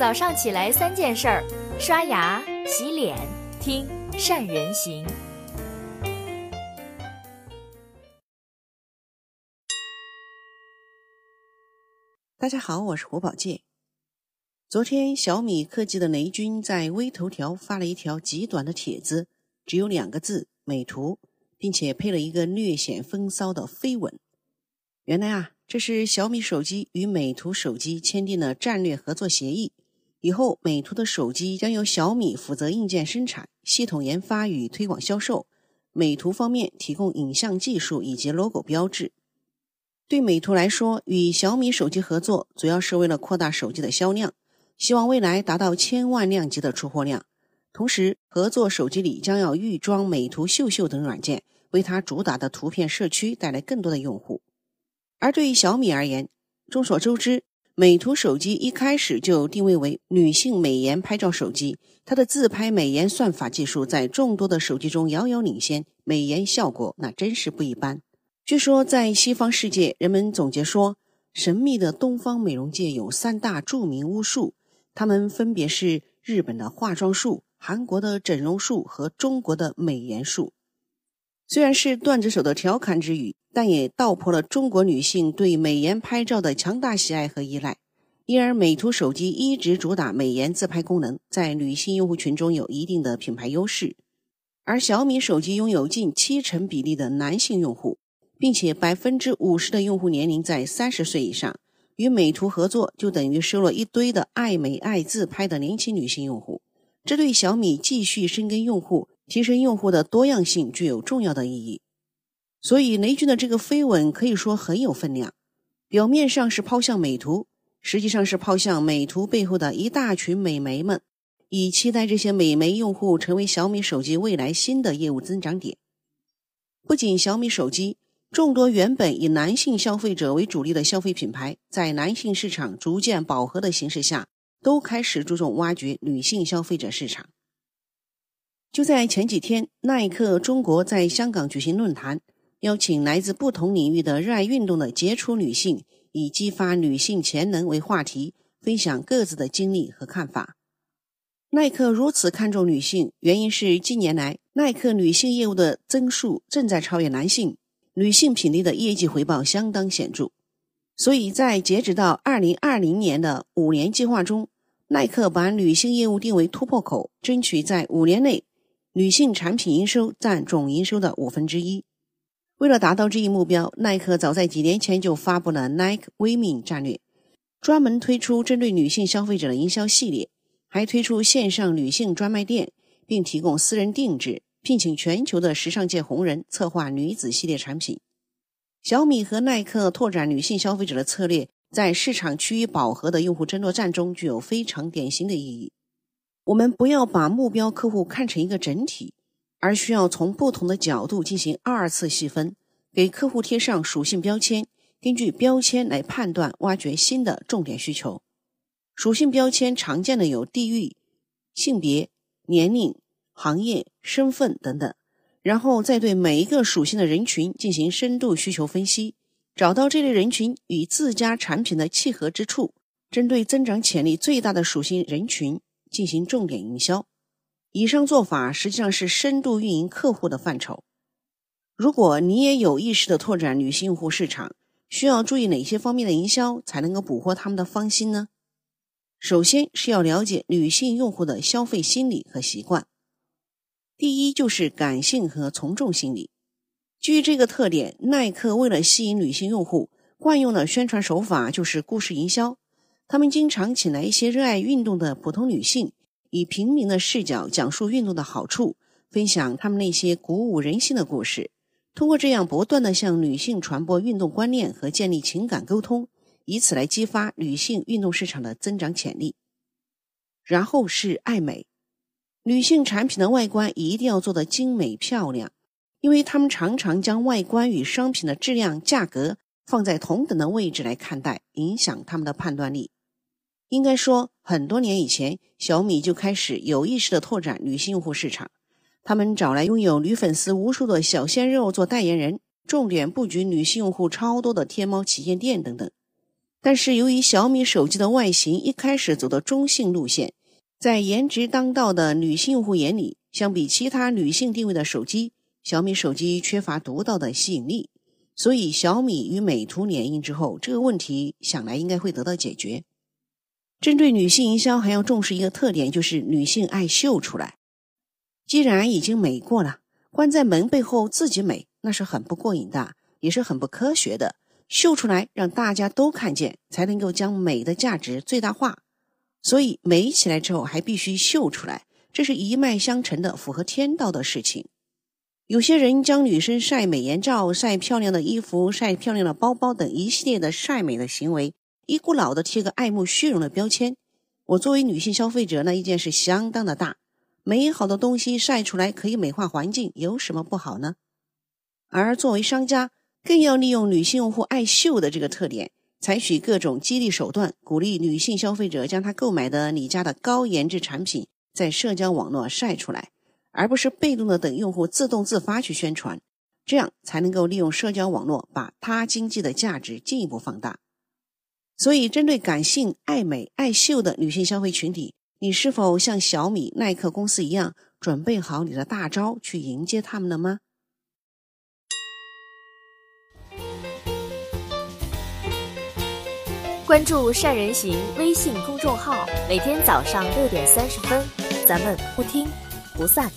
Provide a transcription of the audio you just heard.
早上起来三件事儿：刷牙、洗脸、听善人行。大家好，我是胡宝健。昨天，小米科技的雷军在微头条发了一条极短的帖子，只有两个字“美图”，并且配了一个略显风骚的飞吻。原来啊，这是小米手机与美图手机签订了战略合作协议，以后美图的手机将由小米负责硬件生产、系统研发与推广销售，美图方面提供影像技术以及 logo 标志。对美图来说，与小米手机合作主要是为了扩大手机的销量，希望未来达到千万量级的出货量。同时，合作手机里将要预装美图秀秀等软件，为它主打的图片社区带来更多的用户。而对于小米而言，众所周知，美图手机一开始就定位为女性美颜拍照手机，它的自拍美颜算法技术在众多的手机中遥遥领先，美颜效果那真是不一般。据说，在西方世界，人们总结说，神秘的东方美容界有三大著名巫术，他们分别是日本的化妆术、韩国的整容术和中国的美颜术。虽然是段子手的调侃之语，但也道破了中国女性对美颜拍照的强大喜爱和依赖。因而，美图手机一直主打美颜自拍功能，在女性用户群中有一定的品牌优势。而小米手机拥有近七成比例的男性用户。并且百分之五十的用户年龄在三十岁以上，与美图合作就等于收了一堆的爱美爱自拍的年轻女性用户，这对小米继续深耕用户、提升用户的多样性具有重要的意义。所以雷军的这个飞吻可以说很有分量，表面上是抛向美图，实际上是抛向美图背后的一大群美眉们，以期待这些美眉用户成为小米手机未来新的业务增长点。不仅小米手机。众多原本以男性消费者为主力的消费品牌，在男性市场逐渐饱和的形势下，都开始注重挖掘女性消费者市场。就在前几天，耐克中国在香港举行论坛，邀请来自不同领域的热爱运动的杰出女性，以激发女性潜能为话题，分享各自的经历和看法。耐克如此看重女性，原因是近年来耐克女性业务的增速正在超越男性。女性品类的业绩回报相当显著，所以在截止到二零二零年的五年计划中，耐克把女性业务定为突破口，争取在五年内女性产品营收占总营收的五分之一。为了达到这一目标，耐克早在几年前就发布了 Nike Women 战略，专门推出针对女性消费者的营销系列，还推出线上女性专卖店，并提供私人定制。聘请全球的时尚界红人策划女子系列产品。小米和耐克拓展女性消费者的策略，在市场趋于饱和的用户争夺战中具有非常典型的意义。我们不要把目标客户看成一个整体，而需要从不同的角度进行二次细分，给客户贴上属性标签，根据标签来判断、挖掘新的重点需求。属性标签常见的有地域、性别、年龄。行业、身份等等，然后再对每一个属性的人群进行深度需求分析，找到这类人群与自家产品的契合之处，针对增长潜力最大的属性人群进行重点营销。以上做法实际上是深度运营客户的范畴。如果你也有意识的拓展女性用户市场，需要注意哪些方面的营销才能够捕获他们的芳心呢？首先是要了解女性用户的消费心理和习惯。第一就是感性和从众心理。基于这个特点，耐克为了吸引女性用户，惯用的宣传手法就是故事营销。他们经常请来一些热爱运动的普通女性，以平民的视角讲述运动的好处，分享他们那些鼓舞人心的故事。通过这样不断的向女性传播运动观念和建立情感沟通，以此来激发女性运动市场的增长潜力。然后是爱美。女性产品的外观一定要做得精美漂亮，因为她们常常将外观与商品的质量、价格放在同等的位置来看待，影响他们的判断力。应该说，很多年以前，小米就开始有意识的拓展女性用户市场。他们找来拥有女粉丝无数的小鲜肉做代言人，重点布局女性用户超多的天猫旗舰店等等。但是由于小米手机的外形一开始走的中性路线，在颜值当道的女性用户眼里，相比其他女性定位的手机，小米手机缺乏独到的吸引力。所以小米与美图联姻之后，这个问题想来应该会得到解决。针对女性营销，还要重视一个特点，就是女性爱秀出来。既然已经美过了，关在门背后自己美，那是很不过瘾的，也是很不科学的。秀出来，让大家都看见，才能够将美的价值最大化。所以美起来之后，还必须秀出来，这是一脉相承的，符合天道的事情。有些人将女生晒美颜照、晒漂亮的衣服、晒漂亮的包包等一系列的晒美的行为。一股脑的贴个爱慕虚荣的标签，我作为女性消费者，那意见是相当的大。美好的东西晒出来可以美化环境，有什么不好呢？而作为商家，更要利用女性用户爱秀的这个特点，采取各种激励手段，鼓励女性消费者将她购买的你家的高颜值产品在社交网络晒出来，而不是被动的等用户自动自发去宣传，这样才能够利用社交网络把他经济的价值进一步放大。所以，针对感性、爱美、爱秀的女性消费群体，你是否像小米、耐克公司一样，准备好你的大招去迎接他们了吗？关注善人行微信公众号，每天早上六点三十分，咱们不听不散。